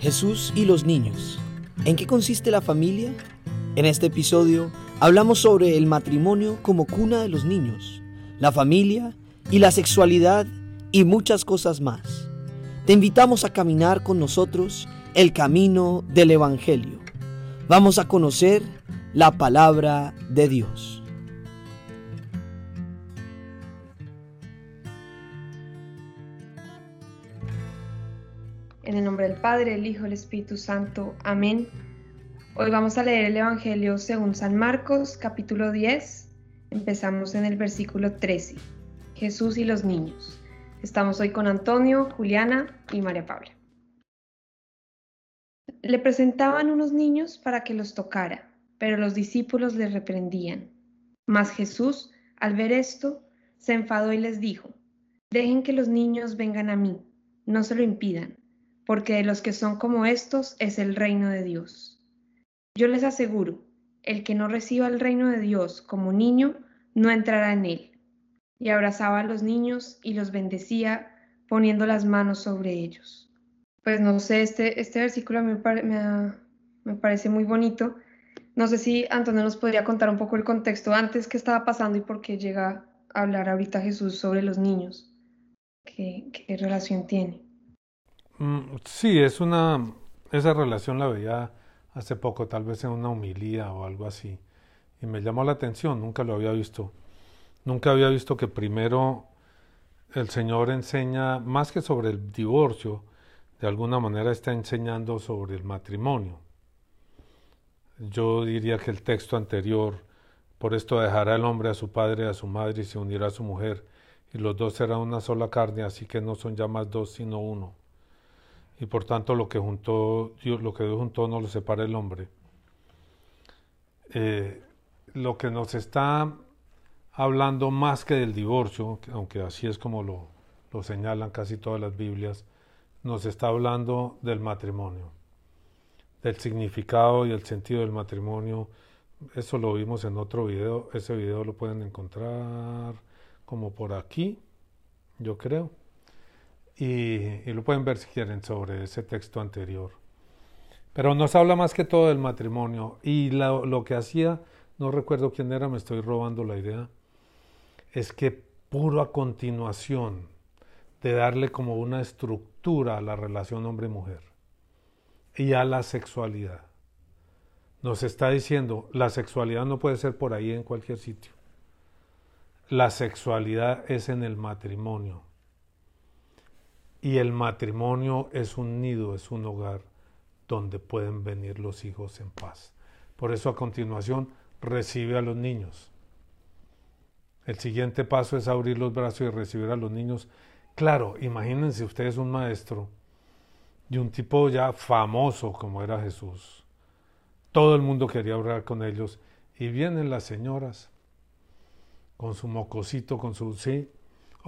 Jesús y los niños. ¿En qué consiste la familia? En este episodio hablamos sobre el matrimonio como cuna de los niños, la familia y la sexualidad y muchas cosas más. Te invitamos a caminar con nosotros el camino del Evangelio. Vamos a conocer la palabra de Dios. En el nombre del Padre, el Hijo, el Espíritu Santo. Amén. Hoy vamos a leer el Evangelio según San Marcos, capítulo 10. Empezamos en el versículo 13. Jesús y los niños. Estamos hoy con Antonio, Juliana y María Paula. Le presentaban unos niños para que los tocara, pero los discípulos le reprendían. Mas Jesús, al ver esto, se enfadó y les dijo, Dejen que los niños vengan a mí, no se lo impidan porque de los que son como estos es el reino de Dios. Yo les aseguro, el que no reciba el reino de Dios como niño, no entrará en él. Y abrazaba a los niños y los bendecía, poniendo las manos sobre ellos. Pues no sé, este, este versículo me, me parece muy bonito. No sé si Antonio nos podría contar un poco el contexto antes, qué estaba pasando y por qué llega a hablar ahorita Jesús sobre los niños. ¿Qué, qué relación tiene? Mm, sí, es una, esa relación la veía hace poco, tal vez en una humilía o algo así, y me llamó la atención, nunca lo había visto. Nunca había visto que primero el Señor enseña, más que sobre el divorcio, de alguna manera está enseñando sobre el matrimonio. Yo diría que el texto anterior, por esto dejará el hombre a su padre a su madre y se unirá a su mujer, y los dos serán una sola carne, así que no son ya más dos sino uno y por tanto lo que juntó Dios, lo que Dios juntó no lo separa el hombre. Eh, lo que nos está hablando más que del divorcio, aunque así es como lo, lo señalan casi todas las Biblias, nos está hablando del matrimonio, del significado y el sentido del matrimonio. Eso lo vimos en otro video, ese video lo pueden encontrar como por aquí, yo creo y, lo pueden ver si quieren sobre ese texto anterior. Pero nos habla más que todo del matrimonio y lo, que hacía, no recuerdo quién era, me estoy robando la idea, es que puro a continuación de darle como una estructura a la relación hombre-mujer y a la sexualidad. Nos está diciendo, la sexualidad no puede ser por ahí en cualquier sitio. La sexualidad es en el matrimonio y el matrimonio es un nido, es un hogar donde pueden venir los hijos en paz. Por eso a continuación recibe a los niños. El siguiente paso es abrir los brazos y recibir a los niños. Claro, imagínense ustedes un maestro y un tipo ya famoso como era Jesús. Todo el mundo quería hablar con ellos y vienen las señoras con su mocosito, con su sí,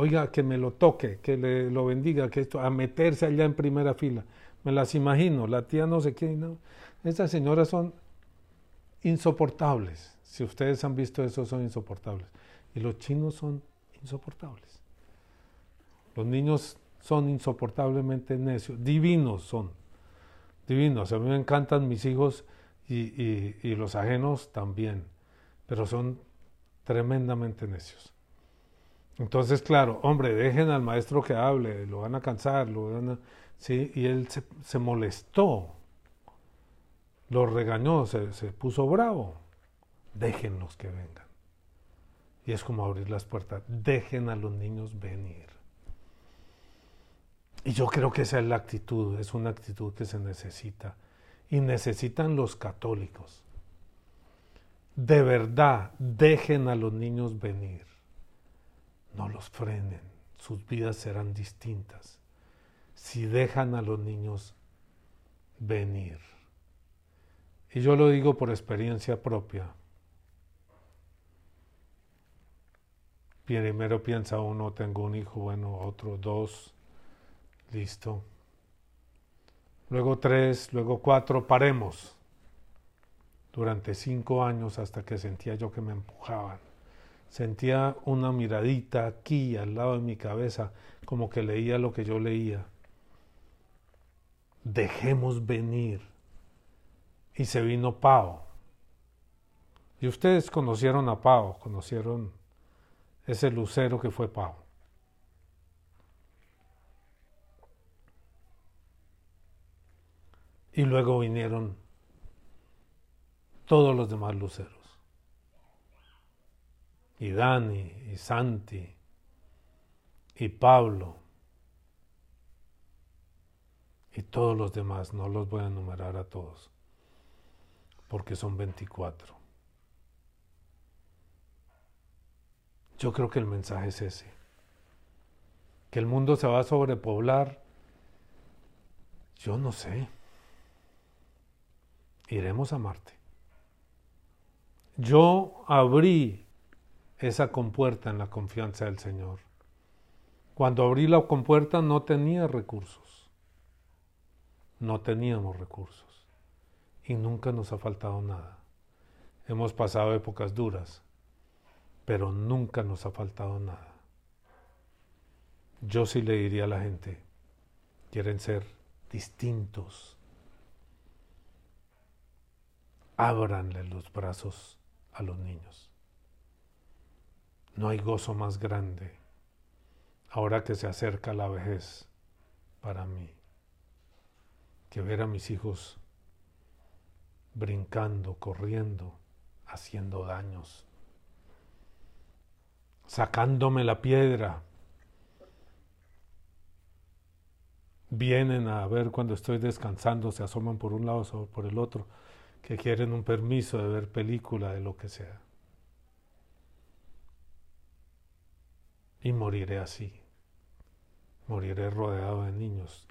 oiga, que me lo toque, que le lo bendiga, que esto, a meterse allá en primera fila. Me las imagino, la tía no sé qué, no. Estas señoras son insoportables. Si ustedes han visto eso, son insoportables. Y los chinos son insoportables. Los niños son insoportablemente necios, divinos son, divinos. A mí me encantan mis hijos y, y los ajenos también, pero son tremendamente necios. Entonces, claro, hombre, dejen al maestro que hable, lo van a cansar, lo van a... Sí, y él se, molestó, lo regañó, se, se puso bravo. Déjenlos que vengan. Y es como abrir las puertas, dejen a los niños venir. Y yo creo que esa es la actitud, es una actitud que se necesita. Y necesitan los católicos. De verdad, dejen a los niños venir no los frenen, sus vidas serán distintas si dejan a los niños venir. Y yo lo digo por experiencia propia. Primero piensa uno, tengo un hijo, bueno, otro, dos, listo. Luego tres, luego cuatro, paremos. Durante cinco años hasta que sentía yo que me empujaban. Sentía una miradita aquí al lado de mi cabeza, como que leía lo que yo leía. dejemos venir. Y se vino Pau. Y ustedes conocieron a Pau, conocieron ese lucero que fue Pau. Y luego vinieron todos los demás luceros. Y Dani, y Santi, y Pablo, y todos los demás. No los voy a enumerar a todos, porque son 24. Yo creo que el mensaje es ese, que el mundo se va a sobrepoblar. Yo no sé. Iremos a Marte. Yo abrí esa compuerta en la confianza del Señor. Cuando abrí la compuerta no tenía recursos. No teníamos recursos. Y nunca nos ha faltado nada. Hemos pasado épocas duras, pero nunca nos ha faltado nada. Yo sí le diría a la gente, quieren ser distintos. Ábranle los brazos a los niños. No hay gozo más grande ahora que se acerca la vejez para mí que ver a mis hijos brincando, corriendo, haciendo daños, sacándome la piedra. Vienen a ver cuando estoy descansando, se asoman por un lado o por el otro que quieren un permiso de ver película, de lo que sea. Y moriré así. Moriré rodeado de niños.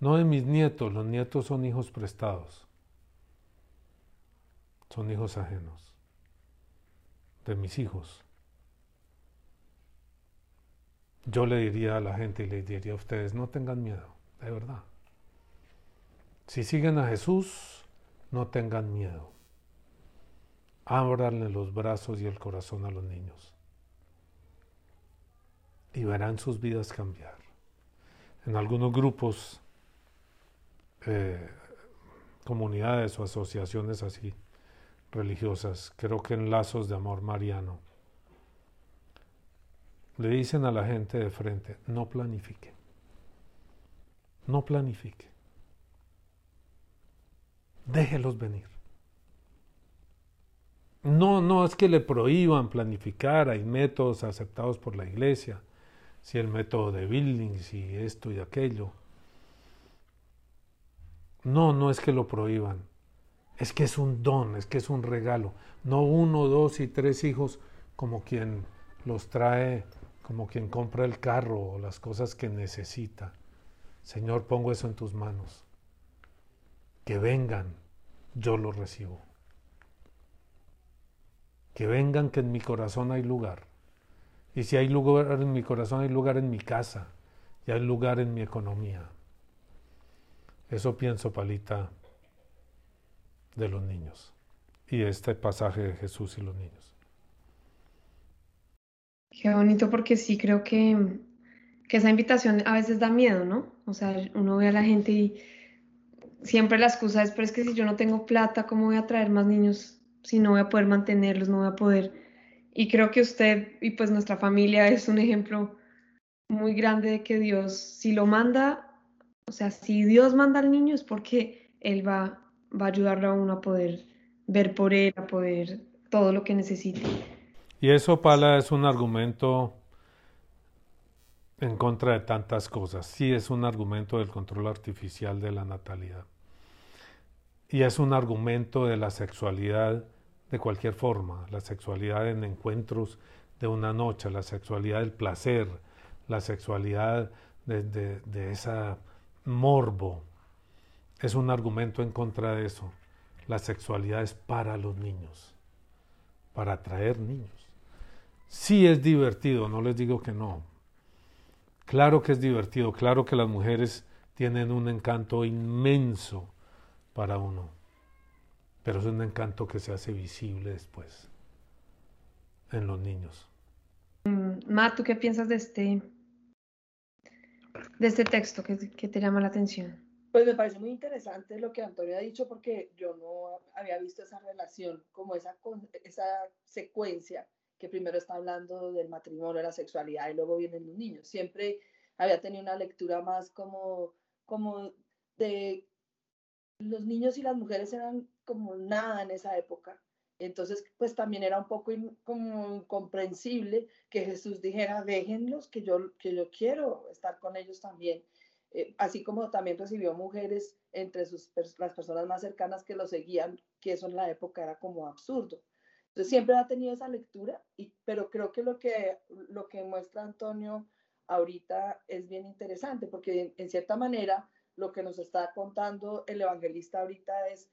No de mis nietos, los nietos son hijos prestados. Son hijos ajenos. De mis hijos. Yo le diría a la gente y le diría a ustedes, no tengan miedo, de verdad. Si siguen a Jesús, no tengan miedo. Ábranle los brazos y el corazón a los niños. Y verán sus vidas cambiar. En algunos grupos, eh, comunidades o asociaciones así religiosas, creo que en lazos de amor mariano, le dicen a la gente de frente, no planifique, no planifique. Déjelos venir. No, no es que le prohíban planificar, hay métodos aceptados por la iglesia, si el método de Billings, si esto y aquello. No, no es que lo prohíban, es que es un don, es que es un regalo. No uno, dos y tres hijos como quien los trae, como quien compra el carro o las cosas que necesita. Señor, pongo eso en tus manos que vengan, yo los recibo. Que vengan, que en mi corazón hay lugar. Y si hay lugar en mi corazón, hay lugar en mi casa y hay lugar en mi economía. Eso pienso, Palita, de los niños y este pasaje de Jesús y los niños. Qué bonito porque sí creo que, que esa invitación a veces da miedo, ¿no? O sea, uno ve a la gente y siempre la excusa es, pero es que si yo no tengo plata, ¿cómo voy a traer más niños si no voy a poder mantenerlos, no voy a poder? Y creo que usted y pues nuestra familia es un ejemplo muy grande de que Dios, si lo manda, o sea, si Dios manda al niño es porque Él va, va a ayudarlo a uno a poder ver por Él, a poder todo lo que necesite. Y eso, Pala, es un argumento en contra de tantas cosas. Sí es un argumento del control artificial de la natalidad. Y es un argumento de la sexualidad de cualquier forma, la sexualidad en encuentros de una noche, la sexualidad del placer, la sexualidad de, de, esa morbo. Es un argumento en contra de eso. La sexualidad es para los niños, para atraer niños. Sí es divertido, no les digo que no, Claro que es divertido, claro que las mujeres tienen un encanto inmenso para uno, pero es un encanto que se hace visible después en los niños. Mm, Ma, ¿tú qué piensas de este, de este texto que, que te llama la atención? Pues me parece muy interesante lo que Antonio ha dicho porque yo no había visto esa relación, como esa, esa secuencia que primero está hablando del matrimonio, de la sexualidad y luego vienen los niños. Siempre había tenido una lectura más como, como de los niños y las mujeres eran como nada en esa época. Entonces, pues también era un poco como incomprensible que Jesús dijera, déjenlos, que yo, que yo quiero estar con ellos también. Eh, así como también recibió mujeres entre sus, las personas más cercanas que lo seguían, que eso en la época era como absurdo. Entonces siempre ha tenido esa lectura, y, pero creo que lo, que lo que muestra Antonio ahorita es bien interesante, porque en, cierta manera lo que nos está contando el evangelista ahorita es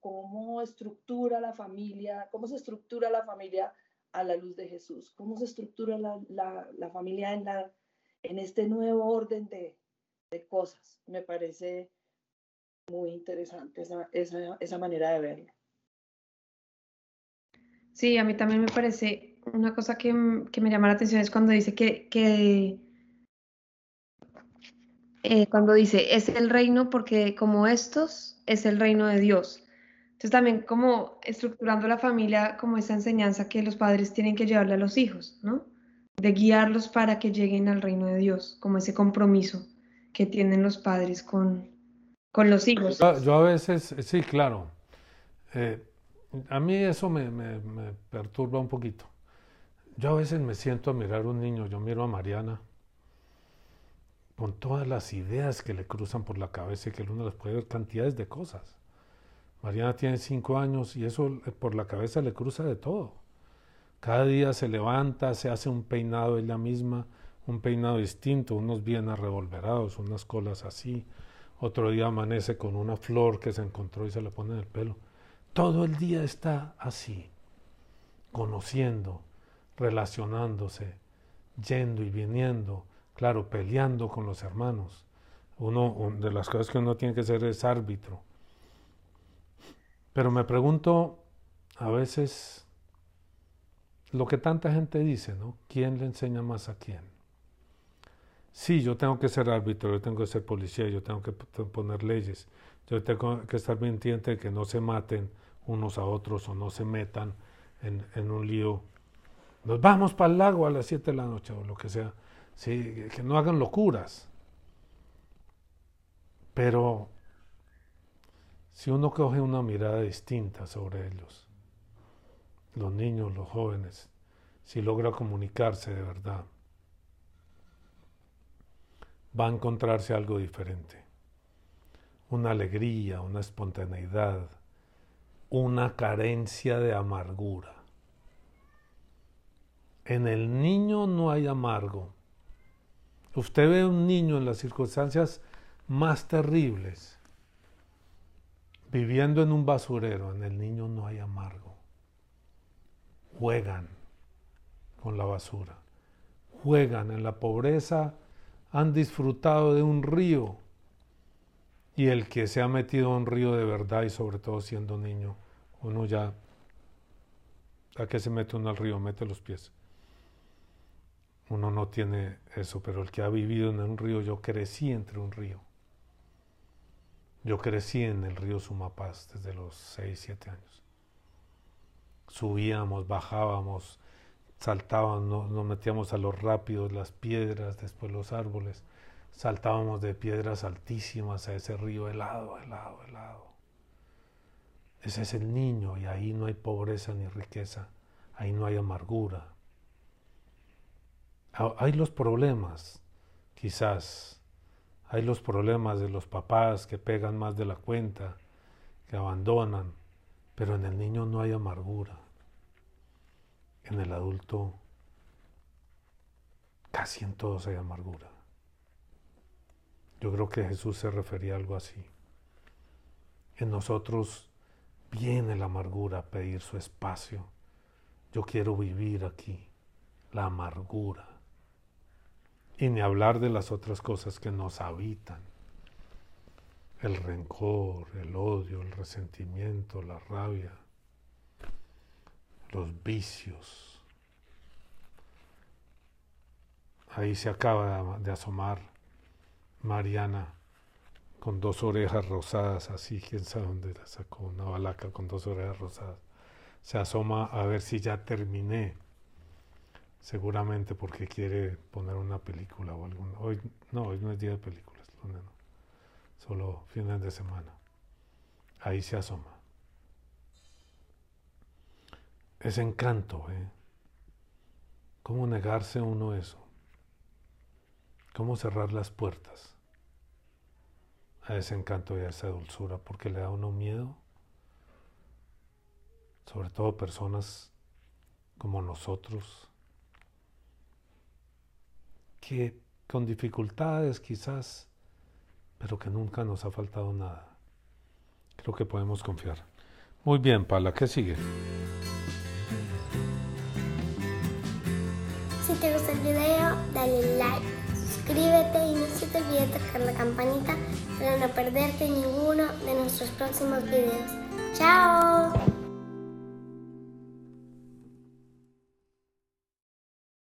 cómo, estructura la familia, cómo se estructura la familia a la luz de Jesús, cómo se estructura la, familia en la en este nuevo orden de, cosas. Me parece muy interesante esa, manera de verlo. Sí, a mí también me parece una cosa que, me llama la atención es cuando dice que, que eh, cuando dice es el reino porque como estos es el reino de Dios. Entonces también como estructurando la familia como esa enseñanza que los padres tienen que llevarle a los hijos, ¿no? de guiarlos para que lleguen al reino de Dios, como ese compromiso que tienen los padres con, con los hijos. Yo, a veces, sí, claro. Eh, a mí eso me, me, perturba un poquito. Yo a veces me siento a mirar a un niño, yo miro a Mariana, con todas las ideas que le cruzan por la cabeza y que uno les puede ver cantidades de cosas. Mariana tiene cinco años y eso por la cabeza le cruza de todo. Cada día se levanta, se hace un peinado ella misma, un peinado distinto, unos bien arrevolverados, unas colas así. Otro día amanece con una flor que se encontró y se la pone en el pelo. Todo el día está así, conociendo, relacionándose, yendo y viniendo, claro, peleando con los hermanos. Uno de las cosas que uno tiene que ser es árbitro. Pero me pregunto a veces lo que tanta gente dice, ¿no? ¿Quién le enseña más a quién? Sí, yo tengo que ser árbitro, yo tengo que ser policía, yo tengo que poner leyes, yo tengo que estar pendiente de que no se maten unos a otros o no se metan en, un lío. Nos vamos para el lago a las 7 de la noche o lo que sea. Sí, que no hagan locuras. Pero si uno coge una mirada distinta sobre ellos, los niños, los jóvenes, si logra comunicarse de verdad, va a encontrarse algo diferente. Una alegría, una espontaneidad, una carencia de amargura. En el niño no hay amargo. Usted ve un niño en las circunstancias más terribles, viviendo en un basurero, en el niño no hay amargo juegan con la basura, juegan en la pobreza, han disfrutado de un río y el que se ha metido en un río de verdad y sobre todo siendo niño, uno ya, ¿a qué se mete uno al río? Mete los pies. Uno no tiene eso, pero el que ha vivido en un río, yo crecí entre un río. Yo crecí en el río Sumapaz desde los 6, 7 años subíamos, bajábamos, saltábamos, nos metíamos a los rápidos, las piedras, después los árboles, saltábamos de piedras altísimas a ese río helado, helado, helado. Ese es el niño y ahí no hay pobreza ni riqueza, ahí no hay amargura. Hay los problemas, quizás, hay los problemas de los papás que pegan más de la cuenta, que abandonan, pero en el niño no hay amargura. En el adulto casi en todos hay amargura. Yo creo que Jesús se refería a algo así. En nosotros viene la amargura a pedir su espacio. Yo quiero vivir aquí, la amargura. Y ni hablar de las otras cosas que nos habitan el rencor, el odio, el resentimiento, la rabia, los vicios. Ahí se acaba de asomar Mariana con dos orejas rosadas, así, quién sabe dónde la sacó, una balaca con dos orejas rosadas. Se asoma a ver si ya terminé, seguramente porque quiere poner una película o algo. Hoy no, hoy no es día de películas, solo fines de semana. Ahí se asoma. Ese encanto, ¿eh? ¿Cómo negarse a uno eso? ¿Cómo cerrar las puertas a ese encanto y a esa dulzura? Porque le da uno miedo. Sobre todo personas como nosotros, que con dificultades quizás, pero que nunca nos ha faltado nada. Creo que podemos confiar. Muy bien, Pala, ¿qué sigue? Si te gusta el video, dale like, suscríbete y no se te olvide tocar la campanita para no perderte ninguno de nuestros próximos videos. ¡Chao!